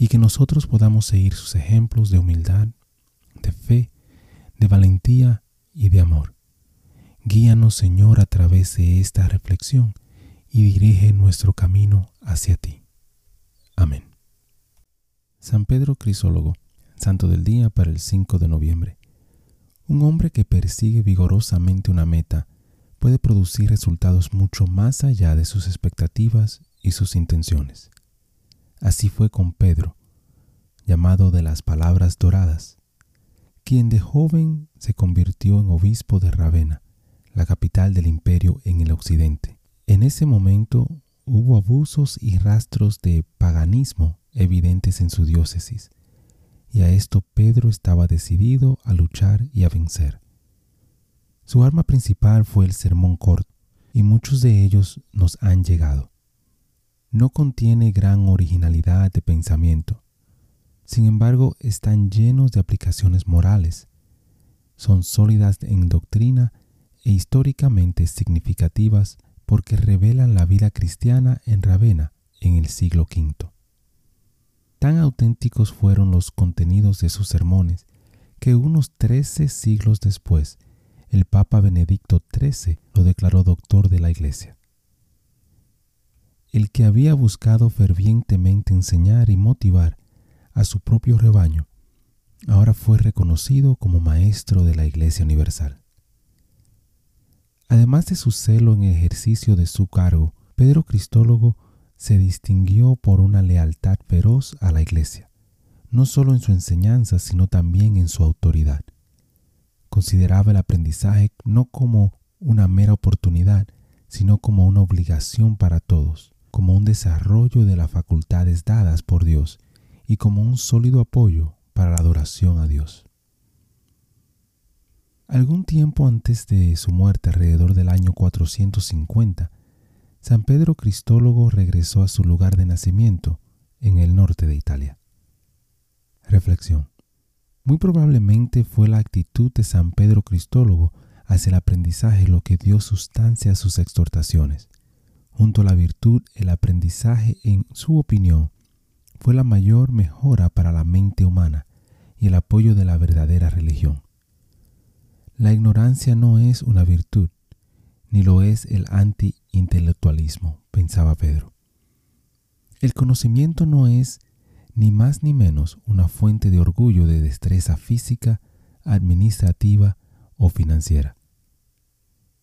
y que nosotros podamos seguir sus ejemplos de humildad, de fe, de valentía y de amor. Guíanos, Señor, a través de esta reflexión y dirige nuestro camino hacia ti. Amén. San Pedro Crisólogo, Santo del Día para el 5 de noviembre. Un hombre que persigue vigorosamente una meta puede producir resultados mucho más allá de sus expectativas y sus intenciones. Así fue con Pedro, llamado de las palabras doradas, quien de joven se convirtió en obispo de Ravenna, la capital del imperio en el occidente. En ese momento hubo abusos y rastros de paganismo evidentes en su diócesis, y a esto Pedro estaba decidido a luchar y a vencer. Su arma principal fue el sermón corto, y muchos de ellos nos han llegado. No contiene gran originalidad de pensamiento, sin embargo están llenos de aplicaciones morales, son sólidas en doctrina e históricamente significativas porque revelan la vida cristiana en Ravenna en el siglo V. Tan auténticos fueron los contenidos de sus sermones que unos trece siglos después el Papa Benedicto XIII lo declaró doctor de la Iglesia. El que había buscado fervientemente enseñar y motivar a su propio rebaño, ahora fue reconocido como maestro de la Iglesia Universal. Además de su celo en el ejercicio de su cargo, Pedro Cristólogo se distinguió por una lealtad feroz a la Iglesia, no solo en su enseñanza, sino también en su autoridad. Consideraba el aprendizaje no como una mera oportunidad, sino como una obligación para todos, como un desarrollo de las facultades dadas por Dios y como un sólido apoyo para la adoración a Dios. Algún tiempo antes de su muerte, alrededor del año 450, San Pedro Cristólogo regresó a su lugar de nacimiento en el norte de Italia. Reflexión. Muy probablemente fue la actitud de San Pedro Cristólogo hacia el aprendizaje lo que dio sustancia a sus exhortaciones. Junto a la virtud, el aprendizaje, en su opinión, fue la mayor mejora para la mente humana y el apoyo de la verdadera religión. La ignorancia no es una virtud, ni lo es el anti-intelectualismo, pensaba Pedro. El conocimiento no es ni más ni menos una fuente de orgullo de destreza física, administrativa o financiera.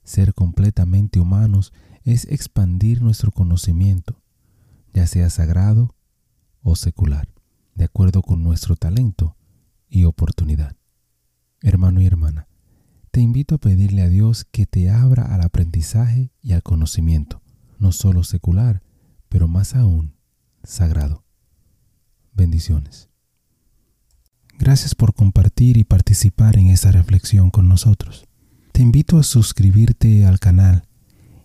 Ser completamente humanos es expandir nuestro conocimiento, ya sea sagrado o secular, de acuerdo con nuestro talento y oportunidad. Hermano y hermana, te invito a pedirle a Dios que te abra al aprendizaje y al conocimiento, no solo secular, pero más aún sagrado. Bendiciones. Gracias por compartir y participar en esta reflexión con nosotros. Te invito a suscribirte al canal